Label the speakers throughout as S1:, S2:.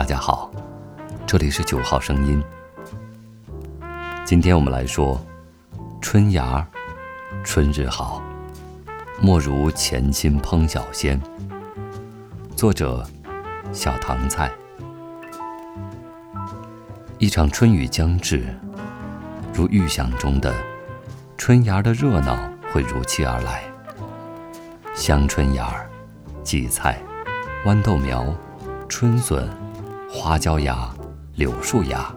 S1: 大家好，这里是九号声音。今天我们来说春芽，春日好，莫如潜心烹小鲜。作者：小唐菜。一场春雨将至，如预想中的春芽的热闹会如期而来。香椿芽儿、荠菜、豌豆苗、春笋。花椒芽、柳树芽，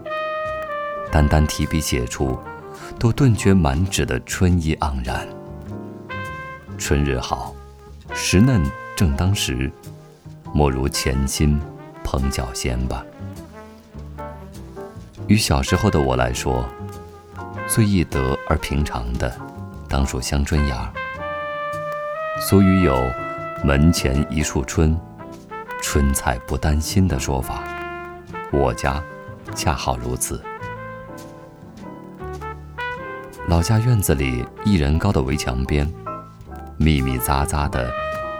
S1: 单单提笔写出，都顿觉满纸的春意盎然。春日好，时嫩正当时，莫如潜心烹脚鲜吧。与小时候的我来说，最易得而平常的，当属香椿芽。俗语有“门前一树春，春菜不担心”的说法。我家恰好如此。老家院子里一人高的围墙边，密密匝匝的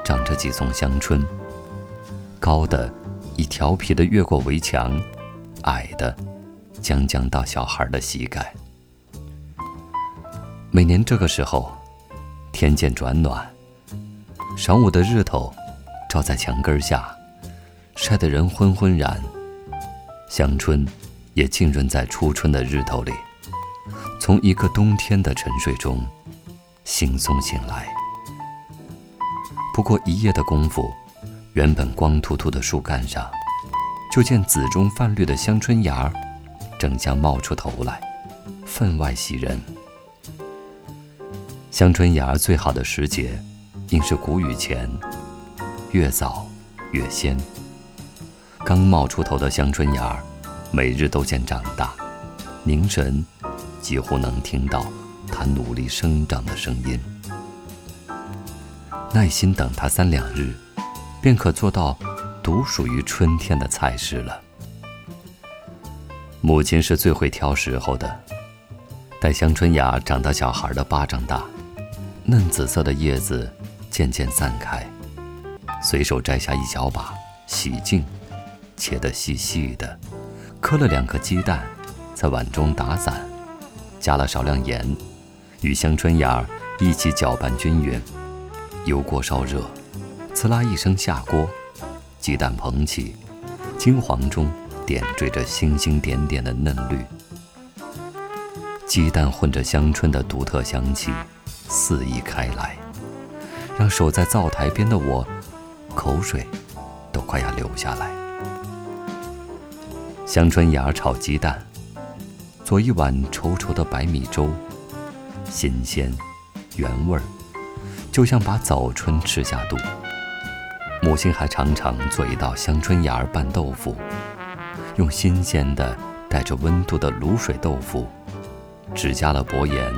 S1: 长着几丛香椿，高的已调皮的越过围墙，矮的将将到小孩的膝盖。每年这个时候，天渐转暖，晌午的日头照在墙根下，晒得人昏昏然。香椿也浸润在初春的日头里，从一个冬天的沉睡中惺忪醒来。不过一夜的功夫，原本光秃秃的树干上，就见紫中泛绿的香椿芽儿，正将冒出头来，分外喜人。香椿芽儿最好的时节，应是谷雨前，越早越鲜。刚冒出头的香椿芽儿，每日都见长大，凝神，几乎能听到它努力生长的声音。耐心等它三两日，便可做到独属于春天的菜式了。母亲是最会挑时候的，待香椿芽长到小孩的巴掌大，嫩紫色的叶子渐渐散开，随手摘下一小把，洗净。切得细细的，磕了两颗鸡蛋，在碗中打散，加了少量盐，与香椿芽一起搅拌均匀。油锅烧热，呲啦一声下锅，鸡蛋蓬起，金黄中点缀着星星点点的嫩绿。鸡蛋混着香椿的独特香气，肆意开来，让守在灶台边的我，口水都快要流下来。香椿芽炒鸡蛋，做一碗稠稠的白米粥，新鲜原味儿，就像把早春吃下肚。母亲还常常做一道香椿芽拌豆腐，用新鲜的带着温度的卤水豆腐，只加了薄盐，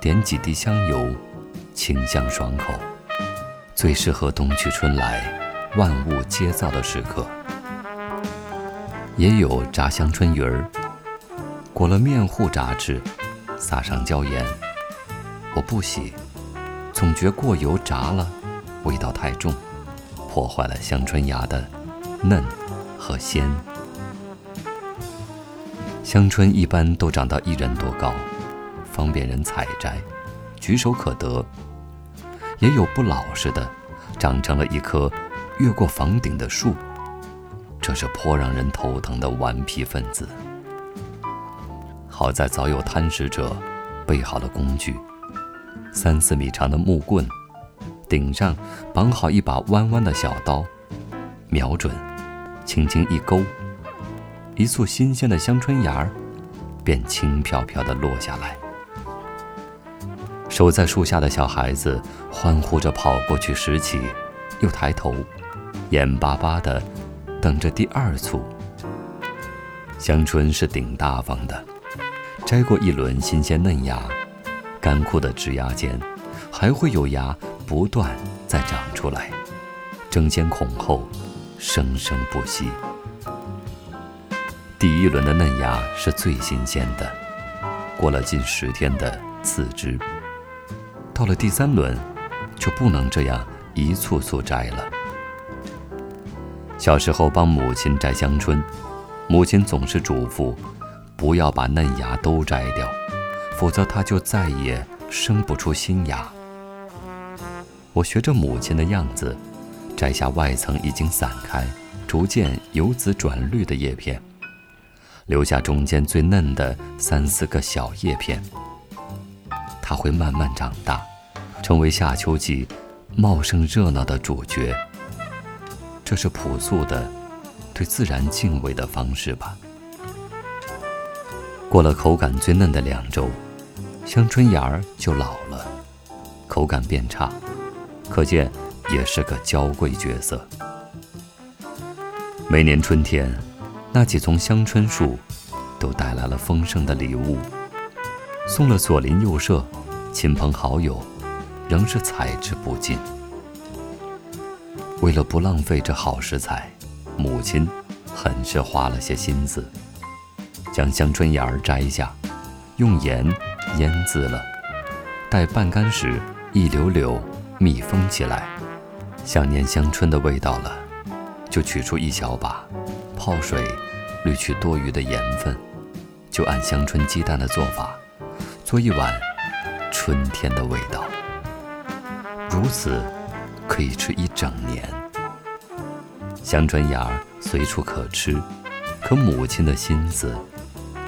S1: 点几滴香油，清香爽口，最适合冬去春来，万物皆燥的时刻。也有炸香椿鱼儿，裹了面糊炸制，撒上椒盐。我不喜，总觉过油炸了，味道太重，破坏了香椿芽的嫩和鲜。香椿一般都长到一人多高，方便人采摘，举手可得。也有不老实的，长成了一棵越过房顶的树。这是颇让人头疼的顽皮分子。好在早有贪食者备好了工具：三四米长的木棍，顶上绑好一把弯弯的小刀，瞄准，轻轻一勾，一簇新鲜的香椿芽儿便轻飘飘地落下来。守在树下的小孩子欢呼着跑过去拾起，又抬头，眼巴巴地。等着第二簇。香椿是顶大方的，摘过一轮新鲜嫩芽，干枯的枝芽间，还会有芽不断再长出来，争先恐后，生生不息。第一轮的嫩芽是最新鲜的，过了近十天的次枝，到了第三轮，就不能这样一簇簇摘了。小时候帮母亲摘香椿，母亲总是嘱咐，不要把嫩芽都摘掉，否则它就再也生不出新芽。我学着母亲的样子，摘下外层已经散开、逐渐由紫转绿的叶片，留下中间最嫩的三四个小叶片。它会慢慢长大，成为夏秋季茂盛热闹的主角。这是朴素的对自然敬畏的方式吧。过了口感最嫩的两周，香椿芽儿就老了，口感变差，可见也是个娇贵角色。每年春天，那几丛香椿树都带来了丰盛的礼物，送了左邻右舍、亲朋好友，仍是采之不尽。为了不浪费这好食材，母亲很是花了些心思，将香椿芽儿摘下，用盐腌渍了，待半干时一绺绺密封起来。想念香椿的味道了，就取出一小把，泡水滤去多余的盐分，就按香椿鸡蛋的做法，做一碗春天的味道。如此。可以吃一整年。香椿芽随处可吃，可母亲的心思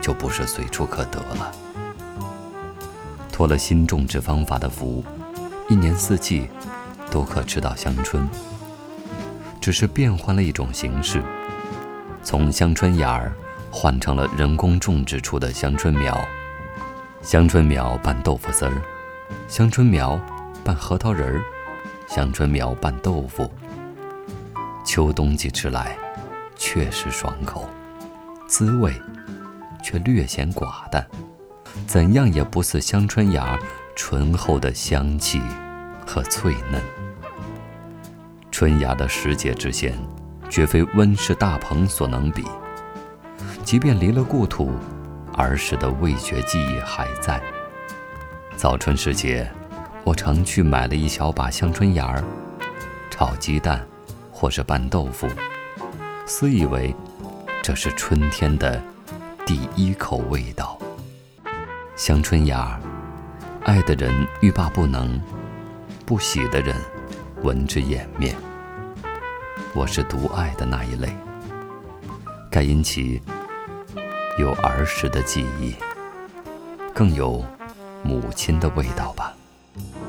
S1: 就不是随处可得了。托了新种植方法的福，一年四季都可吃到香椿，只是变换了一种形式，从香椿芽儿换成了人工种植出的香椿苗。香椿苗拌豆腐丝儿，香椿苗拌核桃仁儿。香椿苗拌豆腐，秋冬季吃来确实爽口，滋味却略显寡淡，怎样也不似香椿芽醇厚的香气和脆嫩。春芽的时节之鲜，绝非温室大棚所能比。即便离了故土，儿时的味觉记忆还在。早春时节。我常去买了一小把香椿芽儿，炒鸡蛋，或是拌豆腐，私以为这是春天的第一口味道。香椿芽儿，爱的人欲罢不能，不喜的人闻之掩面。我是独爱的那一类，该因其有儿时的记忆，更有母亲的味道吧。thank you